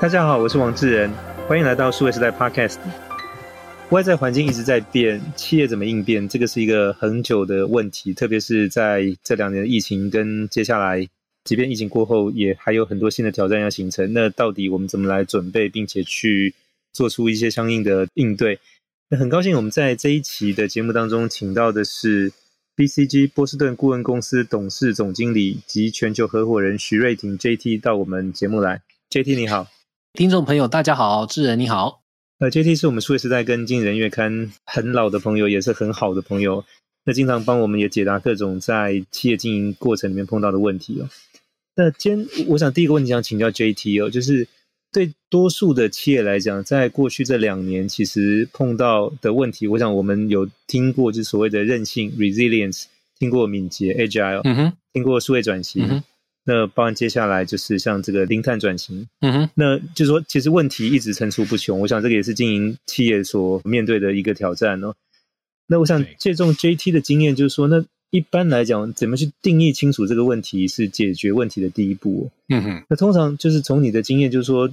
大家好，我是王志仁，欢迎来到数位时代 Podcast。外在环境一直在变，企业怎么应变？这个是一个很久的问题，特别是在这两年的疫情跟接下来，即便疫情过后，也还有很多新的挑战要形成。那到底我们怎么来准备，并且去做出一些相应的应对？那很高兴我们在这一期的节目当中，请到的是 BCG 波士顿顾问公司董事总经理及全球合伙人徐瑞廷 JT 到我们节目来。JT 你好。听众朋友，大家好，智仁你好。呃，JT 是我们数位时代跟经理人月刊很老的朋友，也是很好的朋友。那经常帮我们也解答各种在企业经营过程里面碰到的问题哦。那今天我想第一个问题想请教 JT 哦，就是对多数的企业来讲，在过去这两年其实碰到的问题，我想我们有听过，就是所谓的韧性 （resilience），听过敏捷 （agile），嗯哼，听过数位转型。嗯那包含接下来就是像这个零碳转型，嗯哼，那就是说其实问题一直层出不穷，我想这个也是经营企业所面对的一个挑战哦。那我想借重 JT 的经验，就是说，那一般来讲，怎么去定义清楚这个问题是解决问题的第一步？嗯哼，那通常就是从你的经验，就是说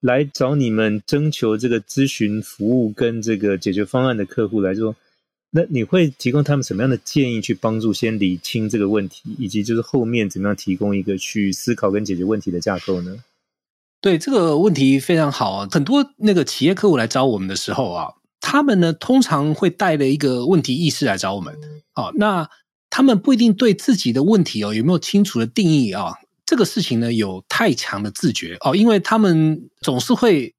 来找你们征求这个咨询服务跟这个解决方案的客户来说。那你会提供他们什么样的建议去帮助先理清这个问题，以及就是后面怎么样提供一个去思考跟解决问题的架构呢？对，这个问题非常好啊！很多那个企业客户来找我们的时候啊，他们呢通常会带了一个问题意识来找我们。好，那他们不一定对自己的问题哦有没有清楚的定义啊？这个事情呢有太强的自觉哦，因为他们总是会。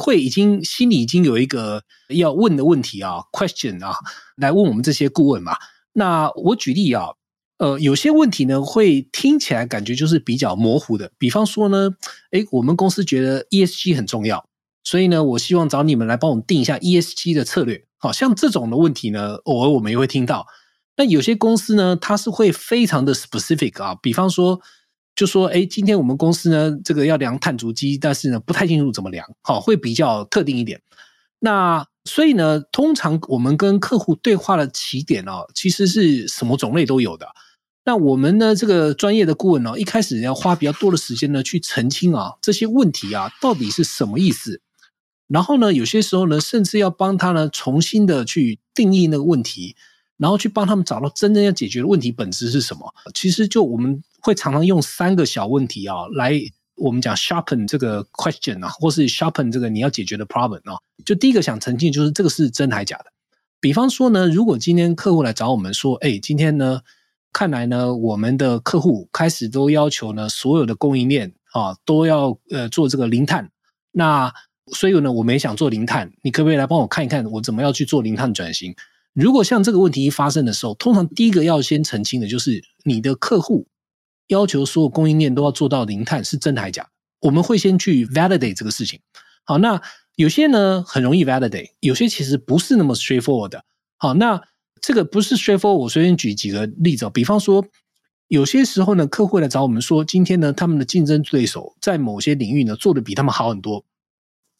会已经心里已经有一个要问的问题啊，question 啊，来问我们这些顾问嘛。那我举例啊，呃，有些问题呢会听起来感觉就是比较模糊的。比方说呢，诶，我们公司觉得 ESG 很重要，所以呢，我希望找你们来帮我们定一下 ESG 的策略。好像这种的问题呢，偶尔我们也会听到。那有些公司呢，它是会非常的 specific 啊，比方说。就说，哎，今天我们公司呢，这个要量碳足迹，但是呢，不太清楚怎么量，好，会比较特定一点。那所以呢，通常我们跟客户对话的起点哦，其实是什么种类都有的。那我们呢，这个专业的顾问哦，一开始要花比较多的时间呢，去澄清啊这些问题啊到底是什么意思。然后呢，有些时候呢，甚至要帮他呢重新的去定义那个问题。然后去帮他们找到真正要解决的问题本质是什么？其实就我们会常常用三个小问题啊，来我们讲 sharpen 这个 question 啊，或是 sharpen 这个你要解决的 problem 啊。就第一个想澄清就是这个是真还假的。比方说呢，如果今天客户来找我们说，哎，今天呢，看来呢，我们的客户开始都要求呢，所有的供应链啊都要呃做这个零碳。那所以呢，我们也想做零碳，你可不可以来帮我看一看，我怎么样去做零碳转型？如果像这个问题一发生的时候，通常第一个要先澄清的就是你的客户要求所有供应链都要做到零碳是真的还是假的？我们会先去 validate 这个事情。好，那有些呢很容易 validate，有些其实不是那么 straightforward 的。好，那这个不是 straightforward，我随便举几个例子，比方说有些时候呢，客户来找我们说，今天呢他们的竞争对手在某些领域呢做得比他们好很多，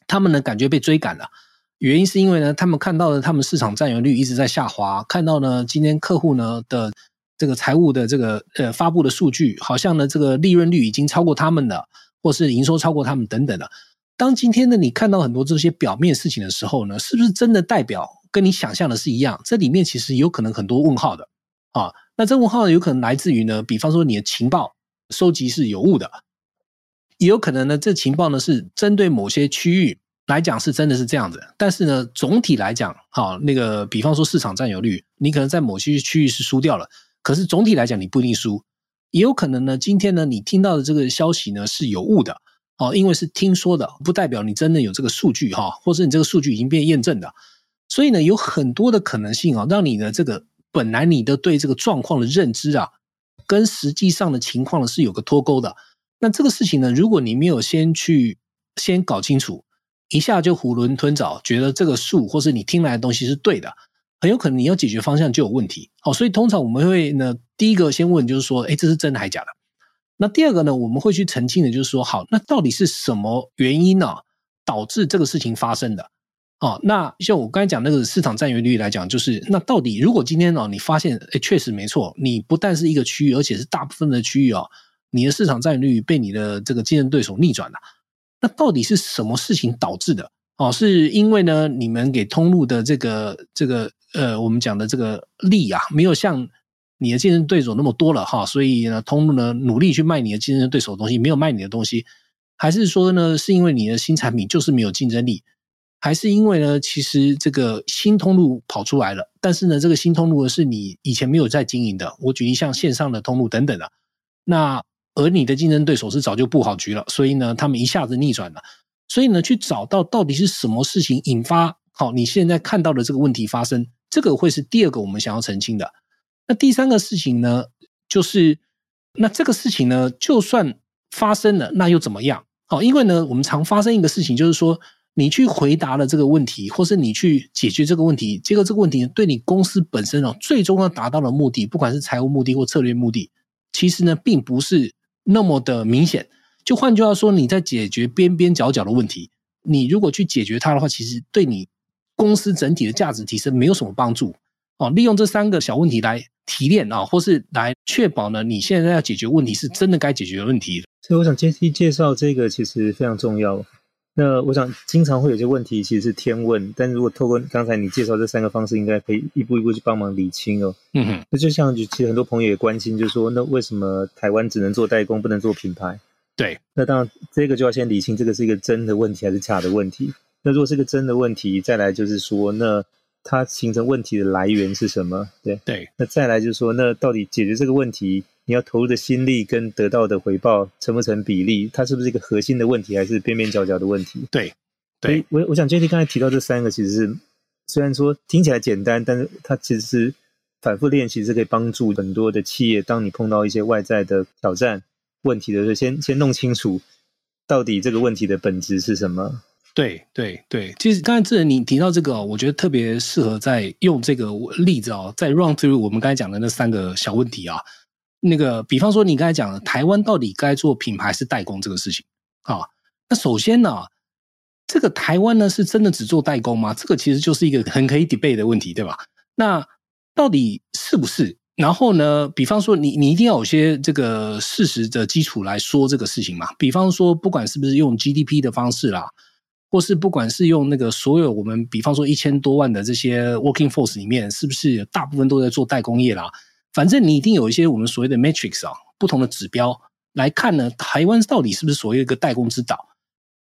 他们呢感觉被追赶了。原因是因为呢，他们看到了他们市场占有率一直在下滑，看到呢，今天客户呢的这个财务的这个呃发布的数据，好像呢这个利润率已经超过他们了，或是营收超过他们等等的。当今天呢你看到很多这些表面事情的时候呢，是不是真的代表跟你想象的是一样？这里面其实有可能很多问号的啊。那这问号有可能来自于呢，比方说你的情报收集是有误的，也有可能呢这情报呢是针对某些区域。来讲是真的是这样子，但是呢，总体来讲，好那个，比方说市场占有率，你可能在某些区域是输掉了，可是总体来讲你不一定输，也有可能呢，今天呢你听到的这个消息呢是有误的，哦，因为是听说的，不代表你真的有这个数据哈，或是你这个数据已经被验证的，所以呢有很多的可能性啊，让你的这个本来你的对这个状况的认知啊，跟实际上的情况呢是有个脱钩的，那这个事情呢，如果你没有先去先搞清楚。一下就囫囵吞枣，觉得这个数或是你听来的东西是对的，很有可能你要解决方向就有问题。好，所以通常我们会呢，第一个先问就是说，哎，这是真的还是假的？那第二个呢，我们会去澄清的，就是说，好，那到底是什么原因呢，导致这个事情发生的？哦，那像我刚才讲那个市场占有率来讲，就是那到底如果今天哦，你发现，哎，确实没错，你不但是一个区域，而且是大部分的区域哦，你的市场占有率被你的这个竞争对手逆转了。那到底是什么事情导致的？哦，是因为呢，你们给通路的这个这个呃，我们讲的这个力啊，没有像你的竞争对手那么多了哈，所以呢，通路呢努力去卖你的竞争对手的东西，没有卖你的东西，还是说呢，是因为你的新产品就是没有竞争力，还是因为呢，其实这个新通路跑出来了，但是呢，这个新通路是你以前没有在经营的，我举例像线上的通路等等的，那而你的竞争对手是早就布好局了，所以呢，他们一下子逆转了。所以呢，去找到到底是什么事情引发好你现在看到的这个问题发生，这个会是第二个我们想要澄清的。那第三个事情呢，就是那这个事情呢，就算发生了，那又怎么样？好，因为呢，我们常发生一个事情，就是说你去回答了这个问题，或是你去解决这个问题，结果这个问题对你公司本身哦，最终要达到的目的，不管是财务目的或策略目的，其实呢，并不是那么的明显。就换句话说，你在解决边边角角的问题，你如果去解决它的话，其实对你公司整体的价值提升没有什么帮助。哦，利用这三个小问题来提炼啊，或是来确保呢，你现在要解决问题是真的该解决的问题。所以我想接去介绍这个，其实非常重要。那我想经常会有些问题其实是天问，但如果透过刚才你介绍这三个方式，应该可以一步一步去帮忙理清哦。嗯哼，那就像其实很多朋友也关心，就是说，那为什么台湾只能做代工，不能做品牌？对，那当然，这个就要先理清，这个是一个真的问题还是假的问题。那如果是个真的问题，再来就是说，那它形成问题的来源是什么？对对。那再来就是说，那到底解决这个问题，你要投入的心力跟得到的回报成不成比例？它是不是一个核心的问题，还是边边角角的问题？对对。我我想 JT 刚才提到这三个，其实是虽然说听起来简单，但是它其实是反复练习是可以帮助很多的企业。当你碰到一些外在的挑战。问题的时候，先先弄清楚到底这个问题的本质是什么。对对对，其实刚才智仁你提到这个，我觉得特别适合在用这个例子哦，在 run through 我们刚才讲的那三个小问题啊。那个，比方说你刚才讲的台湾到底该做品牌是代工这个事情啊，那首先呢，这个台湾呢是真的只做代工吗？这个其实就是一个很可以 debate 的问题，对吧？那到底是不是？然后呢，比方说你你一定要有些这个事实的基础来说这个事情嘛。比方说，不管是不是用 GDP 的方式啦，或是不管是用那个所有我们比方说一千多万的这些 working force 里面，是不是大部分都在做代工业啦？反正你一定有一些我们所谓的 matrix 啊，不同的指标来看呢，台湾到底是不是所谓一个代工之岛？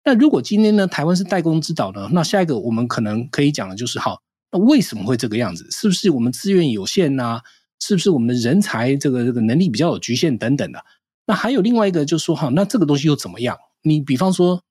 那如果今天呢，台湾是代工之岛呢，那下一个我们可能可以讲的就是，好，那为什么会这个样子？是不是我们资源有限呢？是不是我们的人才这个这个能力比较有局限等等的？那还有另外一个就是说哈，那这个东西又怎么样？你比方说，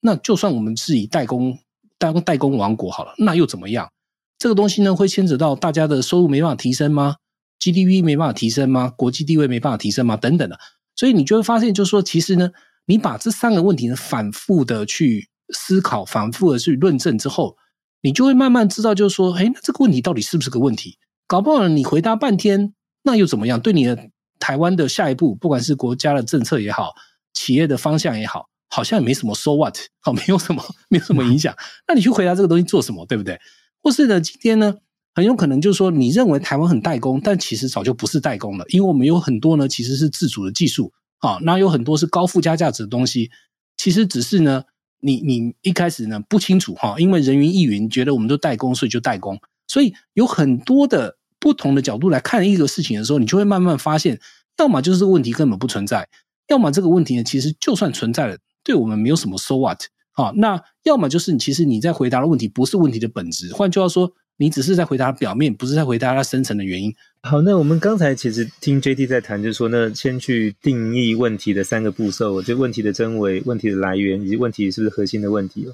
那就算我们是以代工当代工王国好了，那又怎么样？这个东西呢，会牵扯到大家的收入没办法提升吗？GDP 没办法提升吗？国际地位没办法提升吗？等等的。所以你就会发现，就是说，其实呢，你把这三个问题呢反复的去思考，反复的去论证之后，你就会慢慢知道，就是说，哎，那这个问题到底是不是个问题？搞不好你回答半天，那又怎么样？对你的台湾的下一步，不管是国家的政策也好，企业的方向也好，好像也没什么 so what，好，没有什么，没有什么影响。那你去回答这个东西做什么？对不对？或是呢，今天呢，很有可能就是说，你认为台湾很代工，但其实早就不是代工了，因为我们有很多呢，其实是自主的技术，啊，那有很多是高附加价值的东西，其实只是呢，你你一开始呢不清楚哈，因为人云亦云，觉得我们都代工，所以就代工，所以有很多的。不同的角度来看一个事情的时候，你就会慢慢发现，要么就是这个问题根本不存在，要么这个问题呢，其实就算存在了，对我们没有什么 so what 啊。那要么就是其实你在回答的问题不是问题的本质，换句话说，你只是在回答表面，不是在回答它深层的原因。好，那我们刚才其实听 J D 在谈，就是说，那先去定义问题的三个步骤，就问题的真伪、问题的来源以及问题是不是核心的问题。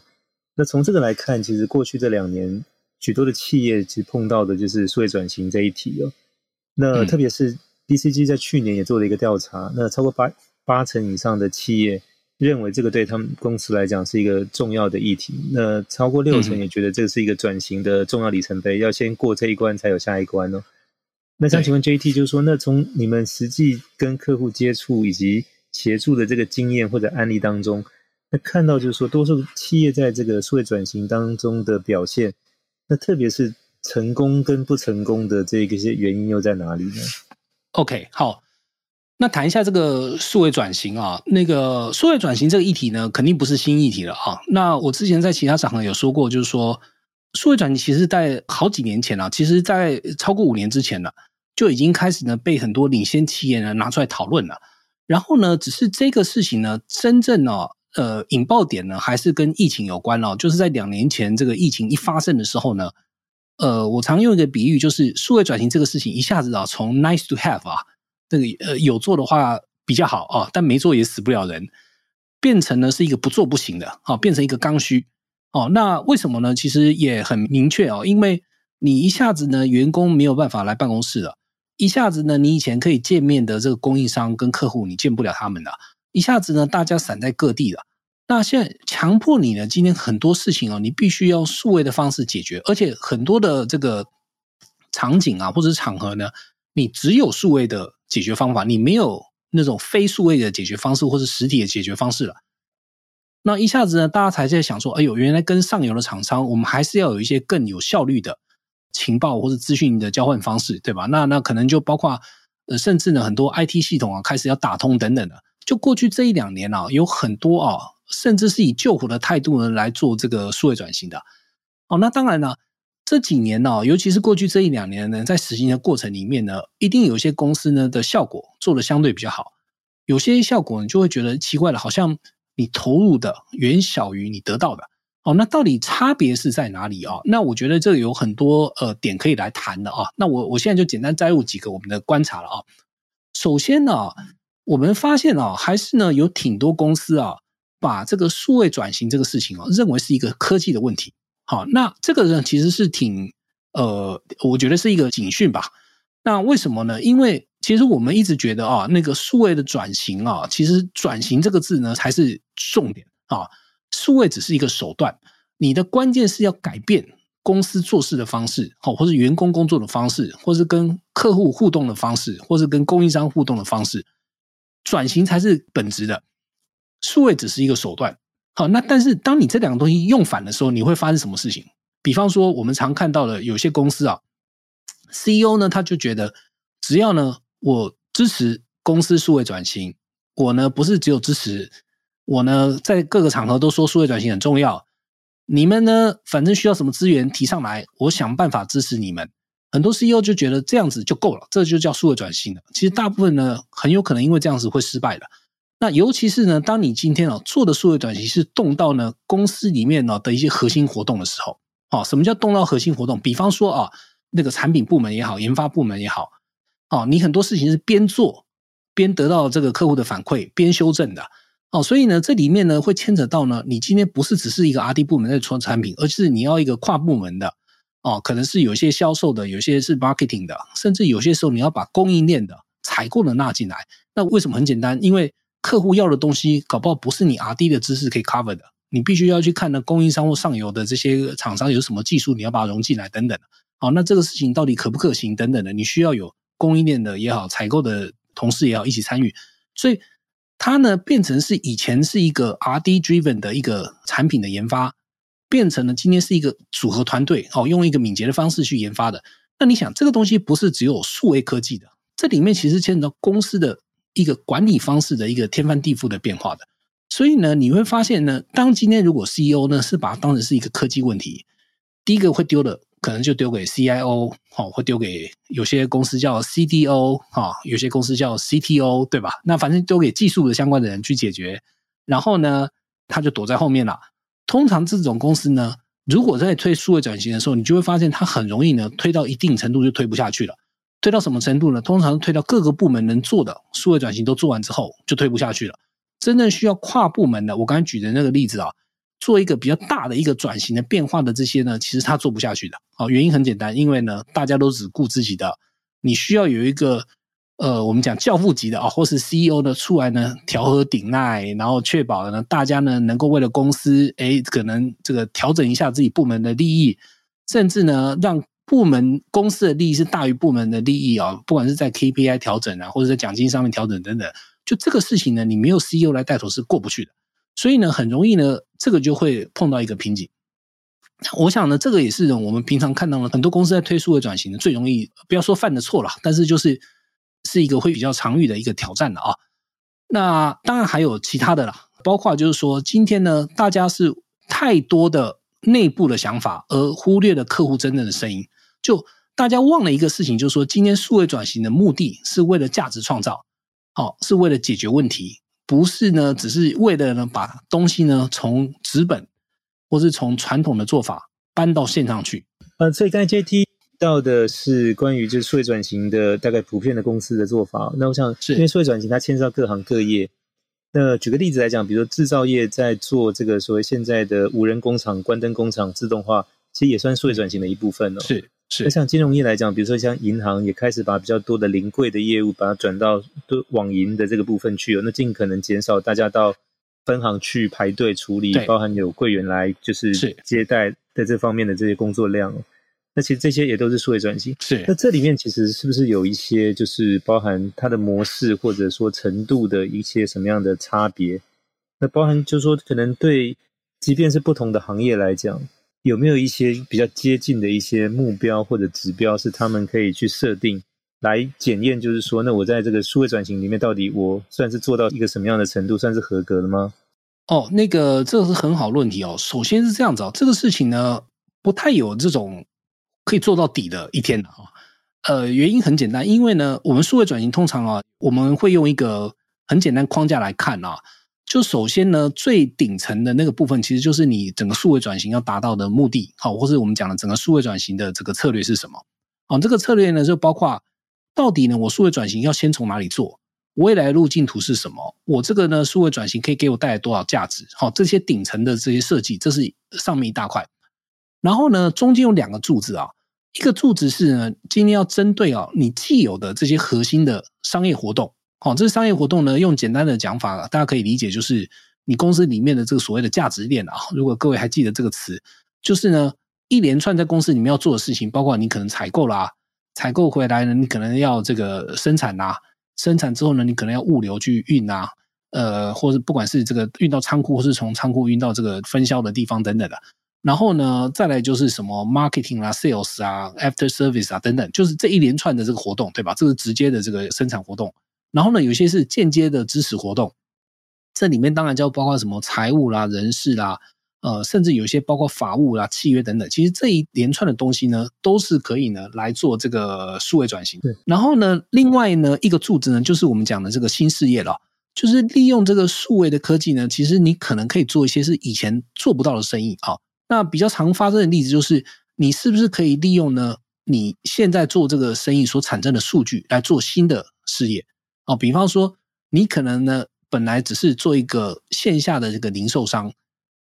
那从这个来看，其实过去这两年。许多的企业其实碰到的就是数位转型这一题哦。那特别是 BCG 在去年也做了一个调查，那超过八八成以上的企业认为这个对他们公司来讲是一个重要的议题。那超过六成也觉得这是一个转型的重要里程碑，要先过这一关才有下一关哦。那想请问 JT，就是说，那从你们实际跟客户接触以及协助的这个经验或者案例当中，那看到就是说，多数企业在这个数位转型当中的表现。那特别是成功跟不成功的这个些原因又在哪里呢？OK，好，那谈一下这个数位转型啊，那个数位转型这个议题呢，肯定不是新议题了啊。那我之前在其他场合有说过，就是说数位转型其实在好几年前啊，其实在超过五年之前呢，就已经开始呢被很多领先企业呢拿出来讨论了。然后呢，只是这个事情呢，真正呢，呃，引爆点呢，还是跟疫情有关哦。就是在两年前这个疫情一发生的时候呢，呃，我常用一个比喻，就是数位转型这个事情一下子啊，从 nice to have 啊。这个呃有做的话比较好啊，但没做也死不了人，变成呢是一个不做不行的，啊，变成一个刚需哦。那为什么呢？其实也很明确哦，因为你一下子呢员工没有办法来办公室了，一下子呢你以前可以见面的这个供应商跟客户你见不了他们了，一下子呢大家散在各地了。那现在强迫你呢，今天很多事情哦，你必须要数位的方式解决，而且很多的这个场景啊或者场合呢，你只有数位的。解决方法，你没有那种非数位的解决方式，或是实体的解决方式了。那一下子呢，大家才在想说：“哎呦，原来跟上游的厂商，我们还是要有一些更有效率的情报或者资讯的交换方式，对吧？”那那可能就包括呃，甚至呢，很多 IT 系统啊，开始要打通等等的。就过去这一两年啊，有很多啊，甚至是以救火的态度呢来做这个数位转型的。哦，那当然了。这几年呢，尤其是过去这一两年呢，在实行的过程里面呢，一定有一些公司呢的效果做的相对比较好，有些效果你就会觉得奇怪了，好像你投入的远小于你得到的。哦，那到底差别是在哪里啊？那我觉得这有很多呃点可以来谈的啊。那我我现在就简单摘录几个我们的观察了啊。首先呢，我们发现啊，还是呢有挺多公司啊，把这个数位转型这个事情啊，认为是一个科技的问题。好，那这个呢，其实是挺呃，我觉得是一个警讯吧。那为什么呢？因为其实我们一直觉得啊，那个数位的转型啊，其实“转型”这个字呢才是重点啊。数位只是一个手段，你的关键是要改变公司做事的方式，好，或是员工工作的方式，或是跟客户互动的方式，或是跟供应商互动的方式，转型才是本质的。数位只是一个手段。好，那但是当你这两个东西用反的时候，你会发生什么事情？比方说，我们常看到的有些公司啊，CEO 呢，他就觉得只要呢我支持公司数位转型，我呢不是只有支持，我呢在各个场合都说数位转型很重要。你们呢，反正需要什么资源提上来，我想办法支持你们。很多 CEO 就觉得这样子就够了，这就叫数位转型了。其实大部分呢，很有可能因为这样子会失败的。那尤其是呢，当你今天哦做的数位转型是动到呢公司里面呢的一些核心活动的时候，哦，什么叫动到核心活动？比方说啊，那个产品部门也好，研发部门也好，哦，你很多事情是边做边得到这个客户的反馈，边修正的，哦，所以呢，这里面呢会牵扯到呢，你今天不是只是一个 R&D 部门在做产品，而是你要一个跨部门的，哦，可能是有些销售的，有些是 marketing 的，甚至有些时候你要把供应链的采购的纳进来。那为什么很简单？因为客户要的东西，搞不好不是你 R&D 的知识可以 cover 的，你必须要去看呢，供应商或上游的这些厂商有什么技术，你要把它融进来等等。好，那这个事情到底可不可行等等的，你需要有供应链的也好，采购的同事也好一起参与。所以它呢，变成是以前是一个 R&D driven 的一个产品的研发，变成了今天是一个组合团队，哦，用一个敏捷的方式去研发的。那你想，这个东西不是只有数位科技的，这里面其实牵扯到公司的。一个管理方式的一个天翻地覆的变化的，所以呢，你会发现呢，当今天如果 CEO 呢是把它当成是一个科技问题，第一个会丢的可能就丢给 CIO，好，会丢给有些公司叫 CDO，哈，有些公司叫 CTO，对吧？那反正丢给技术的相关的人去解决，然后呢，他就躲在后面了。通常这种公司呢，如果在推数位转型的时候，你就会发现它很容易呢推到一定程度就推不下去了。推到什么程度呢？通常推到各个部门能做的数位转型都做完之后，就推不下去了。真正需要跨部门的，我刚才举的那个例子啊，做一个比较大的一个转型的变化的这些呢，其实他做不下去的。好，原因很简单，因为呢，大家都只顾自己的。你需要有一个呃，我们讲教父级的啊，或是 CEO 的出来呢，调和鼎鼐，然后确保呢，大家呢能够为了公司，诶，可能这个调整一下自己部门的利益，甚至呢让。部门公司的利益是大于部门的利益啊，不管是在 KPI 调整啊，或者在奖金上面调整等等，就这个事情呢，你没有 CEO 来带头是过不去的，所以呢，很容易呢，这个就会碰到一个瓶颈。我想呢，这个也是我们平常看到了很多公司在推数位转型的最容易，不要说犯的错了，但是就是是一个会比较常遇的一个挑战的啊。那当然还有其他的啦，包括就是说，今天呢，大家是太多的内部的想法，而忽略了客户真正的声音。就大家忘了一个事情，就是说，今天数位转型的目的是为了价值创造，好，是为了解决问题，不是呢，只是为了呢把东西呢从纸本或是从传统的做法搬到线上去。呃，所以刚才 JT 到的是关于就是数位转型的大概普遍的公司的做法。那我想，是因为数位转型它牵涉到各行各业。那举个例子来讲，比如说制造业在做这个所谓现在的无人工厂、关灯工厂、自动化，其实也算数位转型的一部分哦。是是。那像金融业来讲，比如说像银行也开始把比较多的临柜的业务，把它转到都网银的这个部分去哦。那尽可能减少大家到分行去排队处理，包含有柜员来就是接待在这方面的这些工作量。那其实这些也都是数位转型。是。那这里面其实是不是有一些就是包含它的模式或者说程度的一些什么样的差别？那包含就是说可能对，即便是不同的行业来讲，有没有一些比较接近的一些目标或者指标是他们可以去设定来检验？就是说，那我在这个数位转型里面，到底我算是做到一个什么样的程度，算是合格的吗？哦，那个这个是很好问题哦。首先是这样子哦，这个事情呢不太有这种。可以做到底的一天的啊，呃，原因很简单，因为呢，我们数位转型通常啊，我们会用一个很简单框架来看啊，就首先呢，最顶层的那个部分，其实就是你整个数位转型要达到的目的，好，或是我们讲的整个数位转型的这个策略是什么？啊，这个策略呢，就包括到底呢，我数位转型要先从哪里做？未来路径图是什么？我这个呢，数位转型可以给我带来多少价值？好，这些顶层的这些设计，这是上面一大块，然后呢，中间有两个柱子啊。一个柱子是呢，今天要针对啊，你既有的这些核心的商业活动，好，这些商业活动呢，用简单的讲法，大家可以理解，就是你公司里面的这个所谓的价值链啊。如果各位还记得这个词，就是呢，一连串在公司里面要做的事情，包括你可能采购啦，采购回来呢，你可能要这个生产啦，生产之后呢，你可能要物流去运啊，呃，或者不管是这个运到仓库，或是从仓库运到这个分销的地方等等的。然后呢，再来就是什么 marketing 啊、sales 啊、after service 啊等等，就是这一连串的这个活动，对吧？这是直接的这个生产活动。然后呢，有些是间接的支持活动，这里面当然就包括什么财务啦、人事啦，呃，甚至有些包括法务啦、契约等等。其实这一连串的东西呢，都是可以呢来做这个数位转型。对。然后呢，另外呢一个柱子呢，就是我们讲的这个新事业了，就是利用这个数位的科技呢，其实你可能可以做一些是以前做不到的生意啊。那比较常发生的例子就是，你是不是可以利用呢？你现在做这个生意所产生的数据来做新的事业哦。比方说，你可能呢本来只是做一个线下的这个零售商，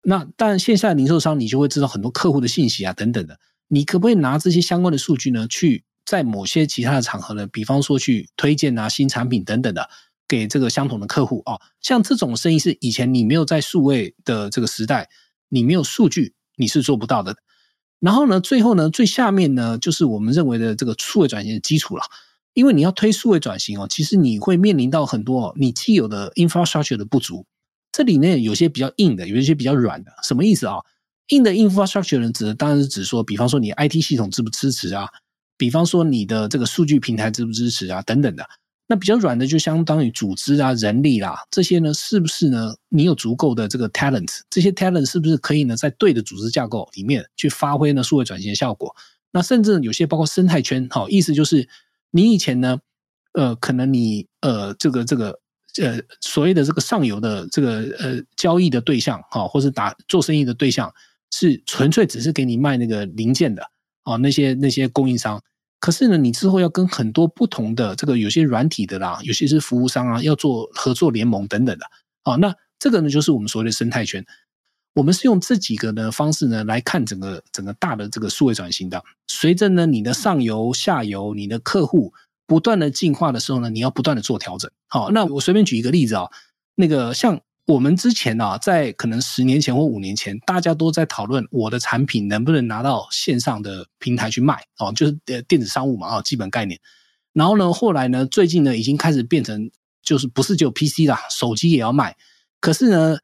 那但线下的零售商你就会知道很多客户的信息啊等等的。你可不可以拿这些相关的数据呢，去在某些其他的场合呢，比方说去推荐啊新产品等等的，给这个相同的客户哦。像这种生意是以前你没有在数位的这个时代，你没有数据。你是做不到的。然后呢，最后呢，最下面呢，就是我们认为的这个数位转型的基础了。因为你要推数位转型哦，其实你会面临到很多，你既有的 infrastructure 的不足。这里面，有些比较硬的，有一些比较软的。什么意思啊？硬的 infrastructure 呢，指的当然是指说，比方说你 IT 系统支不支持啊，比方说你的这个数据平台支不支持啊，等等的。那比较软的就相当于组织啊、人力啦，这些呢，是不是呢？你有足够的这个 talent，这些 talent 是不是可以呢，在对的组织架构里面去发挥呢数位转型的效果？那甚至有些包括生态圈，好，意思就是你以前呢，呃，可能你呃这个这个呃所谓的这个上游的这个呃交易的对象，哈，或是打做生意的对象，是纯粹只是给你卖那个零件的，哦，那些那些供应商。可是呢，你之后要跟很多不同的这个有些软体的啦，有些是服务商啊，要做合作联盟等等的。啊，那这个呢，就是我们所谓的生态圈。我们是用这几个的方式呢来看整个整个大的这个数位转型的。随着呢你的上游、下游、你的客户不断的进化的时候呢，你要不断的做调整。好，那我随便举一个例子啊，那个像。我们之前啊，在可能十年前或五年前，大家都在讨论我的产品能不能拿到线上的平台去卖哦，就是呃电子商务嘛啊，基本概念。然后呢，后来呢，最近呢，已经开始变成就是不是只有 PC 啦，手机也要卖。可是呢，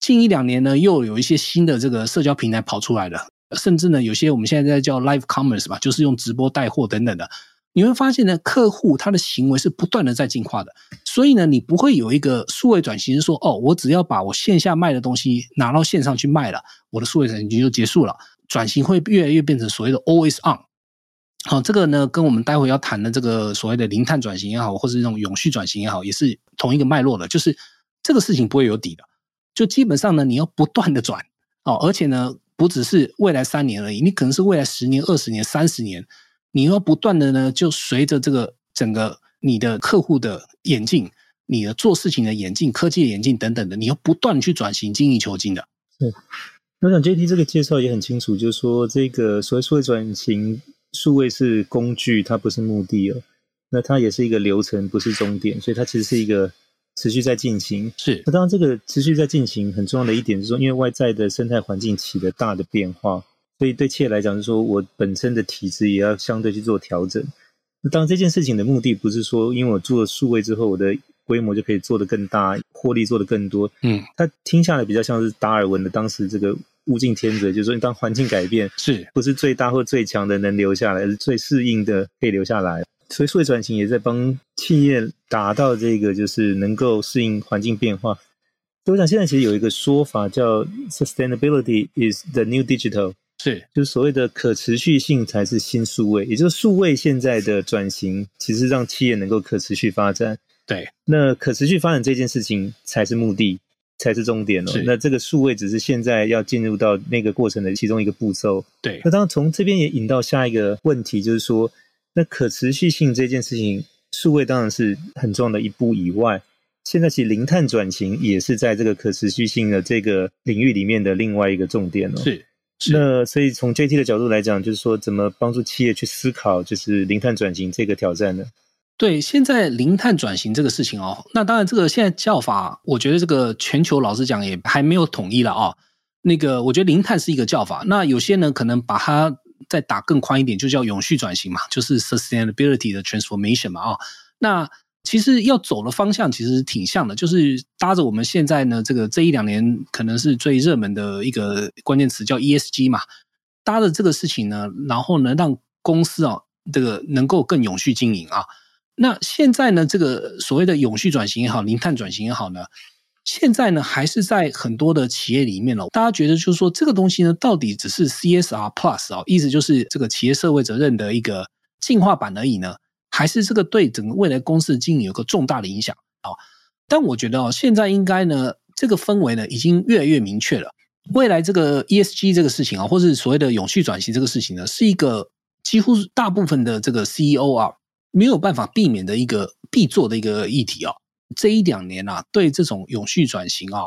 近一两年呢，又有一些新的这个社交平台跑出来了，甚至呢，有些我们现在在叫 Live Commerce 吧，就是用直播带货等等的。你会发现呢，客户他的行为是不断的在进化的，所以呢，你不会有一个数位转型是说，哦，我只要把我线下卖的东西拿到线上去卖了，我的数位转型就结束了。转型会越来越变成所谓的 always on。好，这个呢，跟我们待会要谈的这个所谓的零碳转型也好，或是这种永续转型也好，也是同一个脉络的，就是这个事情不会有底的，就基本上呢，你要不断的转哦，而且呢，不只是未来三年而已，你可能是未来十年、二十年、三十年，你要不断的呢，就随着这个整个你的客户的演进，你的做事情的演进、科技的演进等等的，你要不断去转型、精益求精的。是，我想 JT 这个介绍也很清楚，就是说这个所谓数位转型。数位是工具，它不是目的哦。那它也是一个流程，不是终点，所以它其实是一个持续在进行。是。那当然，这个持续在进行很重要的一点是说，因为外在的生态环境起了大的变化，所以对企业来讲，就是说我本身的体质也要相对去做调整。那当然，这件事情的目的不是说，因为我做了数位之后，我的规模就可以做得更大，获利做得更多。嗯。它听下来比较像是达尔文的当时这个。物竞天择，就是说，你当环境改变，是不是最大或最强的能留下来，而是最适应的可以留下来。所以，数位转型也在帮企业达到这个，就是能够适应环境变化。所以，我想现在其实有一个说法叫 “sustainability is the new digital”，是就是所谓的可持续性才是新数位，也就是数位现在的转型，其实让企业能够可持续发展。对，那可持续发展这件事情才是目的。才是重点哦。那这个数位只是现在要进入到那个过程的其中一个步骤。对。那当然从这边也引到下一个问题，就是说，那可持续性这件事情，数位当然是很重要的一步以外，现在其实零碳转型也是在这个可持续性的这个领域里面的另外一个重点哦。是。是。那所以从 JT 的角度来讲，就是说怎么帮助企业去思考，就是零碳转型这个挑战呢？对，现在零碳转型这个事情哦，那当然这个现在叫法，我觉得这个全球老实讲也还没有统一了啊、哦。那个我觉得零碳是一个叫法，那有些人可能把它再打更宽一点，就叫永续转型嘛，就是 sustainability 的 transformation 嘛啊、那其实要走的方向其实挺像的，就是搭着我们现在呢这个这一两年可能是最热门的一个关键词叫 ESG 嘛，搭着这个事情呢，然后呢让公司啊、哦、这个能够更永续经营啊。那现在呢，这个所谓的永续转型也好，零碳转型也好呢，现在呢还是在很多的企业里面了。大家觉得就是说，这个东西呢，到底只是 CSR Plus 啊，意思就是这个企业社会责任的一个进化版而已呢，还是这个对整个未来公司的经营有个重大的影响啊？但我觉得哦，现在应该呢，这个氛围呢已经越来越明确了。未来这个 ESG 这个事情啊，或是所谓的永续转型这个事情呢，是一个几乎大部分的这个 CEO 啊。没有办法避免的一个必做的一个议题啊！这一两年啊，对这种永续转型啊，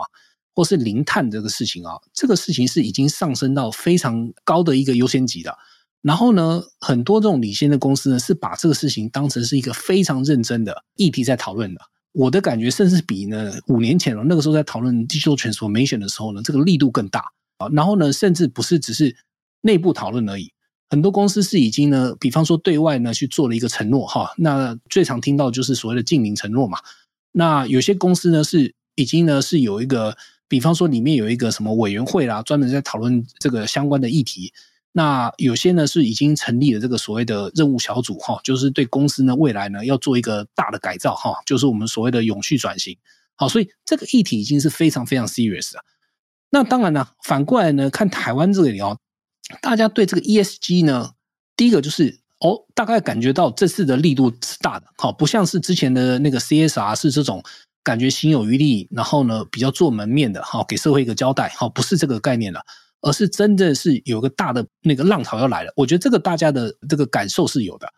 或是零碳这个事情啊，这个事情是已经上升到非常高的一个优先级的。然后呢，很多这种领先的公司呢，是把这个事情当成是一个非常认真的议题在讨论的。我的感觉，甚至比呢五年前了，那个时候在讨论 digital transformation 的时候呢，这个力度更大啊。然后呢，甚至不是只是内部讨论而已。很多公司是已经呢，比方说对外呢去做了一个承诺哈，那最常听到就是所谓的净零承诺嘛。那有些公司呢是已经呢是有一个，比方说里面有一个什么委员会啦，专门在讨论这个相关的议题。那有些呢是已经成立了这个所谓的任务小组哈，就是对公司呢未来呢要做一个大的改造哈，就是我们所谓的永续转型。好，所以这个议题已经是非常非常 serious 了。那当然呢，反过来呢看台湾这里哦。大家对这个 ESG 呢，第一个就是哦，大概感觉到这次的力度是大的，好，不像是之前的那个 CSR 是这种感觉心有余力，然后呢比较做门面的，好，给社会一个交代，好，不是这个概念了，而是真的是有个大的那个浪潮要来了。我觉得这个大家的这个感受是有的，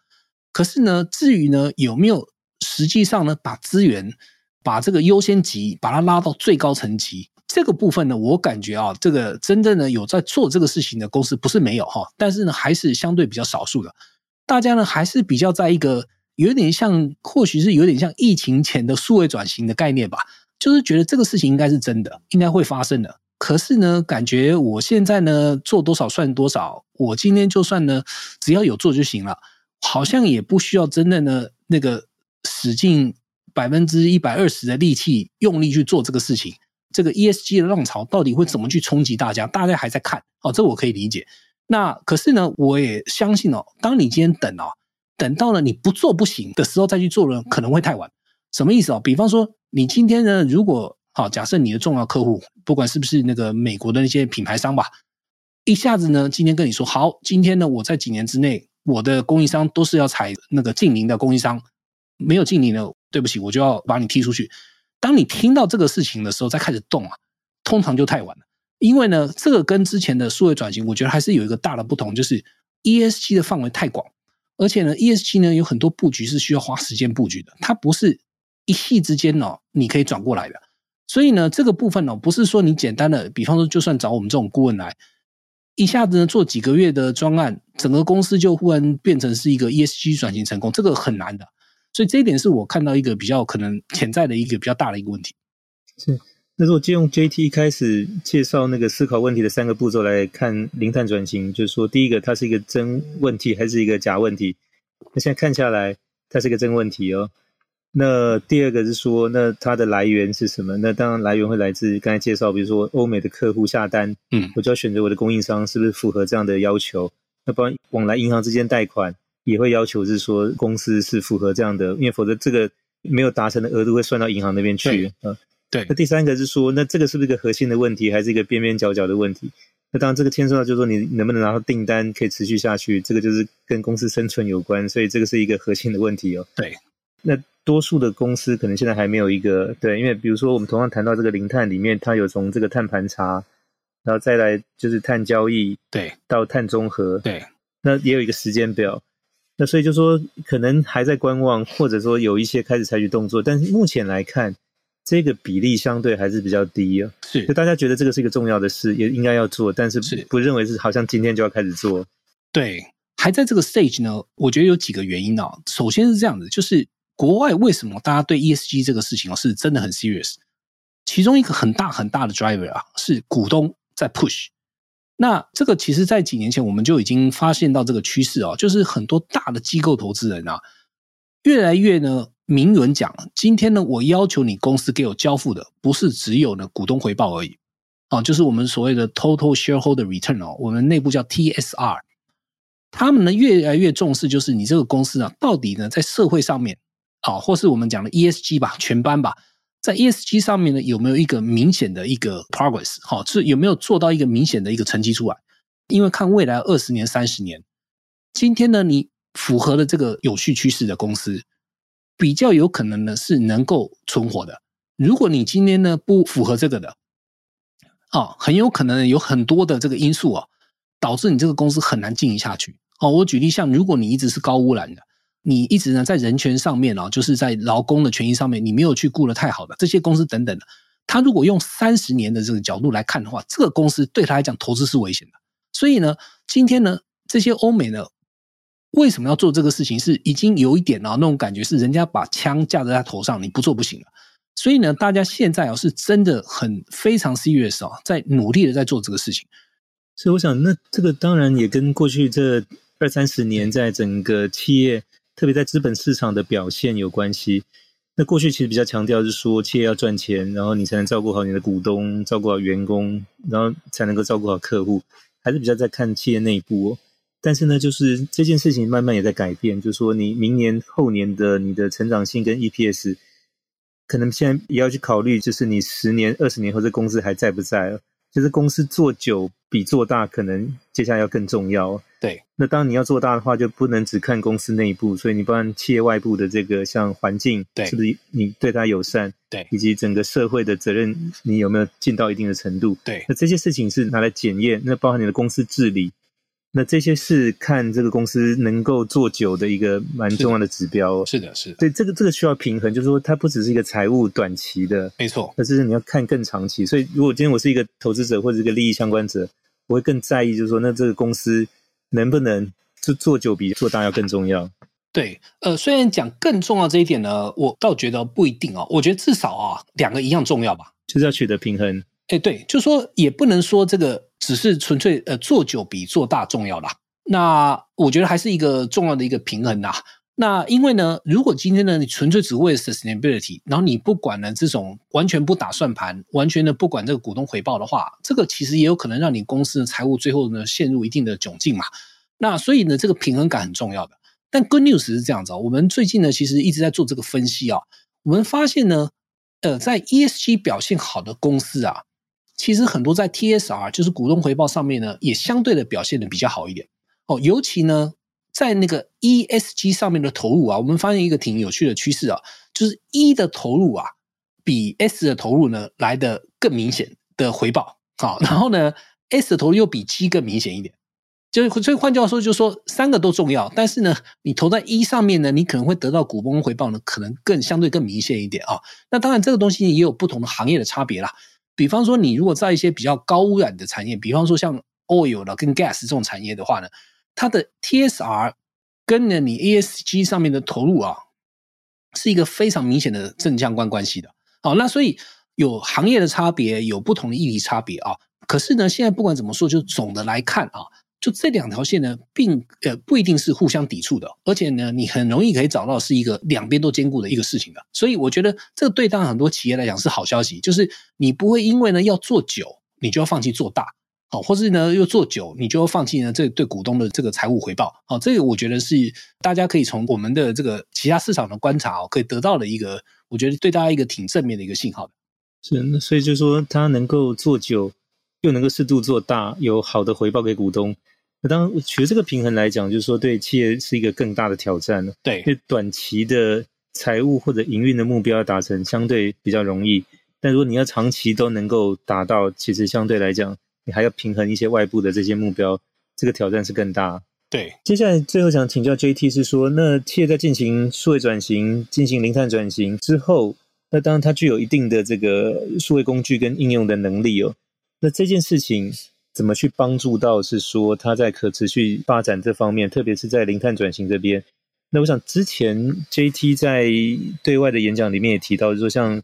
可是呢，至于呢有没有实际上呢把资源把这个优先级把它拉到最高层级？这个部分呢，我感觉啊，这个真正的有在做这个事情的公司不是没有哈，但是呢，还是相对比较少数的。大家呢，还是比较在一个有点像，或许是有点像疫情前的数位转型的概念吧，就是觉得这个事情应该是真的，应该会发生的。可是呢，感觉我现在呢做多少算多少，我今天就算呢只要有做就行了，好像也不需要真的呢那个使尽百分之一百二十的力气用力去做这个事情。这个 ESG 的浪潮到底会怎么去冲击大家？大家还在看哦，这我可以理解。那可是呢，我也相信哦，当你今天等哦，等到了你不做不行的时候再去做呢，可能会太晚。什么意思哦？比方说，你今天呢，如果好，假设你的重要客户，不管是不是那个美国的那些品牌商吧，一下子呢，今天跟你说好，今天呢，我在几年之内，我的供应商都是要采那个净零的供应商，没有净零的，对不起，我就要把你踢出去。当你听到这个事情的时候，再开始动啊，通常就太晚了。因为呢，这个跟之前的数位转型，我觉得还是有一个大的不同，就是 ESG 的范围太广，而且呢，ESG 呢有很多布局是需要花时间布局的，它不是一夕之间哦，你可以转过来的。所以呢，这个部分呢，不是说你简单的，比方说，就算找我们这种顾问来，一下子呢做几个月的专案，整个公司就忽然变成是一个 ESG 转型成功，这个很难的。所以这一点是我看到一个比较可能潜在的一个比较大的一个问题。是。那如果借用 JT 一开始介绍那个思考问题的三个步骤来看零碳转型，就是说，第一个它是一个真问题还是一个假问题？那现在看下来，它是一个真问题哦。那第二个是说，那它的来源是什么？那当然来源会来自刚才介绍，比如说欧美的客户下单，嗯，我就要选择我的供应商是不是符合这样的要求？那不然往来银行之间贷款也会要求是说公司是符合这样的，因为否则这个没有达成的额度会算到银行那边去，嗯。对，那第三个是说，那这个是不是一个核心的问题，还是一个边边角角的问题？那当然，这个牵涉到就是说，你能不能拿到订单可以持续下去，这个就是跟公司生存有关，所以这个是一个核心的问题哦。对，那多数的公司可能现在还没有一个对，因为比如说我们同样谈到这个零碳里面，它有从这个碳盘查，然后再来就是碳交易，对，到碳中和，对，那也有一个时间表。那所以就说可能还在观望，或者说有一些开始采取动作，但是目前来看。这个比例相对还是比较低啊，是，就大家觉得这个是一个重要的事，也应该要做，但是不认为是好像今天就要开始做。对，还在这个 stage 呢，我觉得有几个原因啊。首先是这样子，就是国外为什么大家对 ESG 这个事情哦是真的很 serious？其中一个很大很大的 driver 啊，是股东在 push。那这个其实在几年前我们就已经发现到这个趋势哦，就是很多大的机构投资人啊，越来越呢。明文讲，今天呢，我要求你公司给我交付的，不是只有呢股东回报而已，啊，就是我们所谓的 Total Shareholder Return 哦，我们内部叫 TSR。他们呢越来越重视，就是你这个公司啊，到底呢在社会上面，啊，或是我们讲的 ESG 吧，全班吧，在 ESG 上面呢有没有一个明显的一个 progress，好，是有没有做到一个明显的一个成绩出来？因为看未来二十年、三十年，今天呢你符合了这个有序趋势的公司。比较有可能呢是能够存活的。如果你今天呢不符合这个的，啊、很有可能有很多的这个因素啊，导致你这个公司很难经营下去。哦，我举例像，如果你一直是高污染的，你一直呢在人权上面啊，就是在劳工的权益上面，你没有去顾得太好的这些公司等等的，他如果用三十年的这个角度来看的话，这个公司对他来讲投资是危险的。所以呢，今天呢这些欧美呢。为什么要做这个事情？是已经有一点啊，那种感觉是人家把枪架在他头上，你不做不行了。所以呢，大家现在啊是真的很非常 serious 啊，在努力的在做这个事情。所以我想，那这个当然也跟过去这二三十年在整个企业，特别在资本市场的表现有关系。那过去其实比较强调是说，企业要赚钱，然后你才能照顾好你的股东，照顾好员工，然后才能够照顾好客户，还是比较在看企业内部哦。但是呢，就是这件事情慢慢也在改变，就是说你明年后年的你的成长性跟 EPS，可能现在也要去考虑，就是你十年、二十年后这公司还在不在了？就是公司做久比做大，可能接下来要更重要。对，那当你要做大的话，就不能只看公司内部，所以你不然企业外部的这个像环境，对，是不是你对它友善？对，以及整个社会的责任，你有没有尽到一定的程度？对，那这些事情是拿来检验，那包含你的公司治理。那这些是看这个公司能够做久的一个蛮重要的指标。是的，是的。对，这个这个需要平衡，就是说它不只是一个财务短期的，没错，但是你要看更长期。所以，如果今天我是一个投资者或者一个利益相关者，我会更在意，就是说，那这个公司能不能就做久比做大要更重要？对，呃，虽然讲更重要这一点呢，我倒觉得不一定哦。我觉得至少啊，两个一样重要吧，就是要取得平衡。哎，对，就是说也不能说这个。只是纯粹呃做久比做大重要啦，那我觉得还是一个重要的一个平衡呐。那因为呢，如果今天呢你纯粹只为了 sustainability，然后你不管呢这种完全不打算盘，完全的不管这个股东回报的话，这个其实也有可能让你公司的财务最后呢陷入一定的窘境嘛。那所以呢这个平衡感很重要的。但 good news 是这样子啊，我们最近呢，其实一直在做这个分析啊，我们发现呢，呃，在 ESG 表现好的公司啊，其实很多在 TSR 就是股东回报上面呢，也相对的表现的比较好一点哦。尤其呢，在那个 ESG 上面的投入啊，我们发现一个挺有趣的趋势啊，就是 E 的投入啊，比 S 的投入呢来得更明显的回报。好，然后呢，S 的投入又比 G 更明显一点。就是，所以换句话说，就是说三个都重要，但是呢，你投在一上面呢，你可能会得到股东回报呢，可能更相对更明显一点啊。那当然，这个东西也有不同的行业的差别啦。比方说，你如果在一些比较高污染的产业，比方说像 oil 的跟 gas 这种产业的话呢，它的 TSR 跟呢你 ESG 上面的投入啊，是一个非常明显的正相关关系的。好，那所以有行业的差别，有不同的议题差别啊。可是呢，现在不管怎么说，就总的来看啊。就这两条线呢，并呃不一定是互相抵触的，而且呢，你很容易可以找到是一个两边都兼顾的一个事情的。所以我觉得这个对当很多企业来讲是好消息，就是你不会因为呢要做久，你就要放弃做大，好，或是呢又做久，你就要放弃呢这对股东的这个财务回报，好，这个我觉得是大家可以从我们的这个其他市场的观察哦，可以得到的一个，我觉得对大家一个挺正面的一个信号的。是，那所以就是说它能够做久，又能够适度做大，有好的回报给股东。那当然，取这个平衡来讲，就是说对企业是一个更大的挑战了。对，因为短期的财务或者营运的目标要达成，相对比较容易。但如果你要长期都能够达到，其实相对来讲，你还要平衡一些外部的这些目标，这个挑战是更大。对，接下来最后想请教 JT 是说，那企业在进行数位转型、进行零碳转型之后，那当然它具有一定的这个数位工具跟应用的能力哦。那这件事情。怎么去帮助到是说它在可持续发展这方面，特别是在零碳转型这边。那我想之前 JT 在对外的演讲里面也提到，就是说像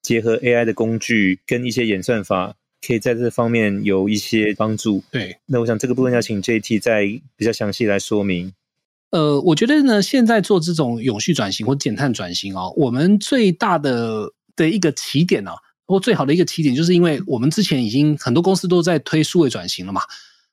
结合 AI 的工具跟一些演算法，可以在这方面有一些帮助。对，那我想这个部分要请 JT 再比较详细来说明。呃，我觉得呢，现在做这种永续转型或减碳转型啊、哦，我们最大的的一个起点呢、啊。不过最好的一个起点，就是因为我们之前已经很多公司都在推数位转型了嘛，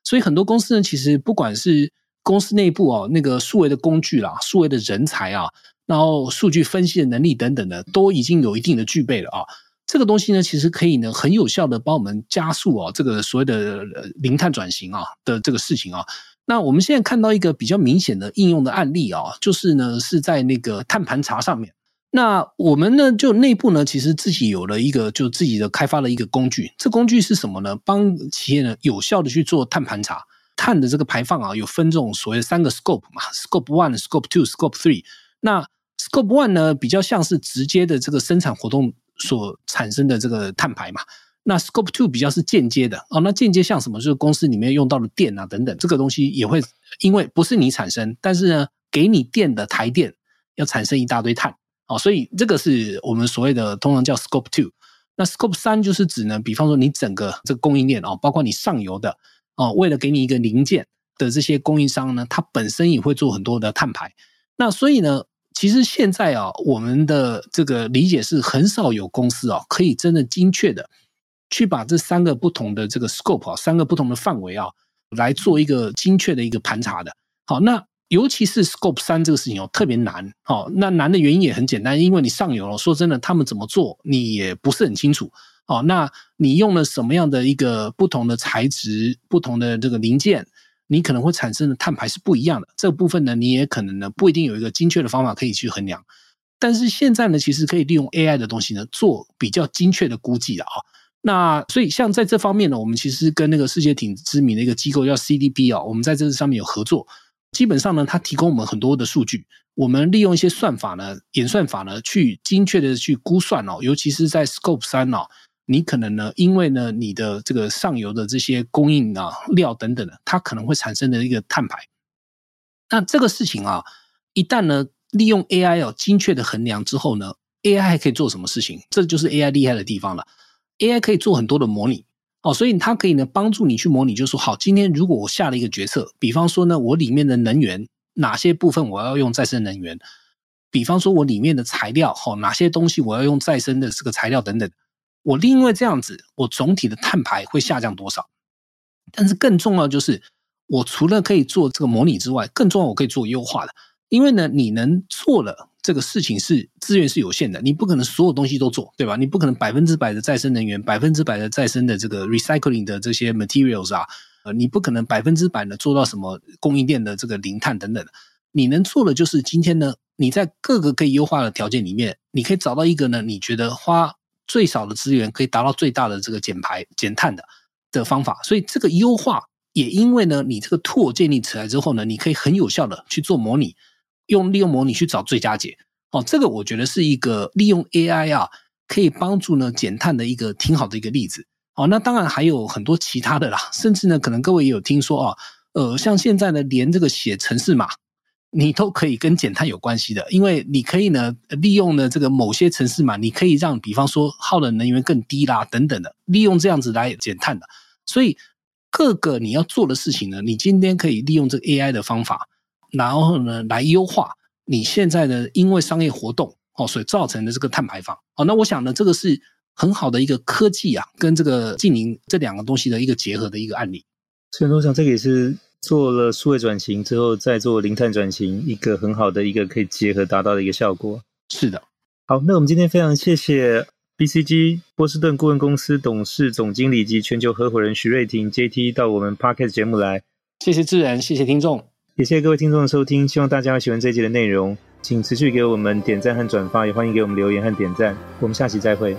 所以很多公司呢，其实不管是公司内部哦，那个数位的工具啦、数位的人才啊，然后数据分析的能力等等的，都已经有一定的具备了啊。这个东西呢，其实可以呢，很有效的帮我们加速哦，这个所谓的零碳转型啊的这个事情啊。那我们现在看到一个比较明显的应用的案例啊，就是呢是在那个碳盘查上面。那我们呢，就内部呢，其实自己有了一个，就自己的开发了一个工具。这工具是什么呢？帮企业呢有效的去做碳盘查，碳的这个排放啊，有分这种所谓三个 scope 嘛，scope one、scope two、scope three。那 scope one 呢，比较像是直接的这个生产活动所产生的这个碳排嘛。那 scope two 比较是间接的哦。那间接像什么？就是公司里面用到的电啊等等，这个东西也会因为不是你产生，但是呢，给你电的台电要产生一大堆碳。哦，所以这个是我们所谓的通常叫 Scope Two。那 Scope 三就是指呢，比方说你整个这个供应链哦，包括你上游的哦，为了给你一个零件的这些供应商呢，它本身也会做很多的碳排。那所以呢，其实现在啊，我们的这个理解是很少有公司啊，可以真的精确的去把这三个不同的这个 Scope 啊，三个不同的范围啊，来做一个精确的一个盘查的。好，那。尤其是 Scope 三这个事情哦，特别难。哦，那难的原因也很简单，因为你上游说真的，他们怎么做你也不是很清楚。哦，那你用了什么样的一个不同的材质、不同的这个零件，你可能会产生的碳排是不一样的。这个部分呢，你也可能呢不一定有一个精确的方法可以去衡量。但是现在呢，其实可以利用 AI 的东西呢，做比较精确的估计的啊。那所以像在这方面呢，我们其实跟那个世界挺知名的一个机构叫 CDP 啊，我们在这上面有合作。基本上呢，它提供我们很多的数据，我们利用一些算法呢，演算法呢，去精确的去估算哦，尤其是在 Scope 三哦，你可能呢，因为呢，你的这个上游的这些供应啊、料等等的，它可能会产生的一个碳排。那这个事情啊，一旦呢，利用 AI 哦，精确的衡量之后呢，AI 还可以做什么事情？这就是 AI 厉害的地方了。AI 可以做很多的模拟。哦，所以它可以呢帮助你去模拟，就说好，今天如果我下了一个决策，比方说呢，我里面的能源哪些部分我要用再生能源，比方说我里面的材料，好，哪些东西我要用再生的这个材料等等，我因为这样子，我总体的碳排会下降多少？但是更重要就是，我除了可以做这个模拟之外，更重要我可以做优化的。因为呢，你能做了这个事情是资源是有限的，你不可能所有东西都做，对吧？你不可能百分之百的再生能源，百分之百的再生的这个 recycling 的这些 materials 啊，呃，你不可能百分之百的做到什么供应链的这个零碳等等。你能做的就是今天呢，你在各个可以优化的条件里面，你可以找到一个呢，你觉得花最少的资源可以达到最大的这个减排减碳的的方法。所以这个优化也因为呢，你这个 tool 建立起来之后呢，你可以很有效的去做模拟。用利用模拟去找最佳解，哦，这个我觉得是一个利用 AI 啊，可以帮助呢减碳的一个挺好的一个例子。哦，那当然还有很多其他的啦，甚至呢，可能各位也有听说啊，呃，像现在呢，连这个写程式码，你都可以跟减碳有关系的，因为你可以呢利用呢这个某些程式码，你可以让比方说耗的能源更低啦等等的，利用这样子来减碳的。所以各个你要做的事情呢，你今天可以利用这个 AI 的方法。然后呢，来优化你现在的因为商业活动哦，所造成的这个碳排放哦。那我想呢，这个是很好的一个科技啊，跟这个净零这两个东西的一个结合的一个案例。所以我想，这个也是做了数位转型之后，再做零碳转型，一个很好的一个可以结合达到的一个效果。是的，好，那我们今天非常谢谢 BCG 波士顿顾问公司董事总经理及全球合伙人徐瑞婷 JT 到我们 Podcast 节目来。谢谢自然，谢谢听众。也谢谢各位听众的收听，希望大家喜欢这一集的内容，请持续给我们点赞和转发，也欢迎给我们留言和点赞，我们下期再会。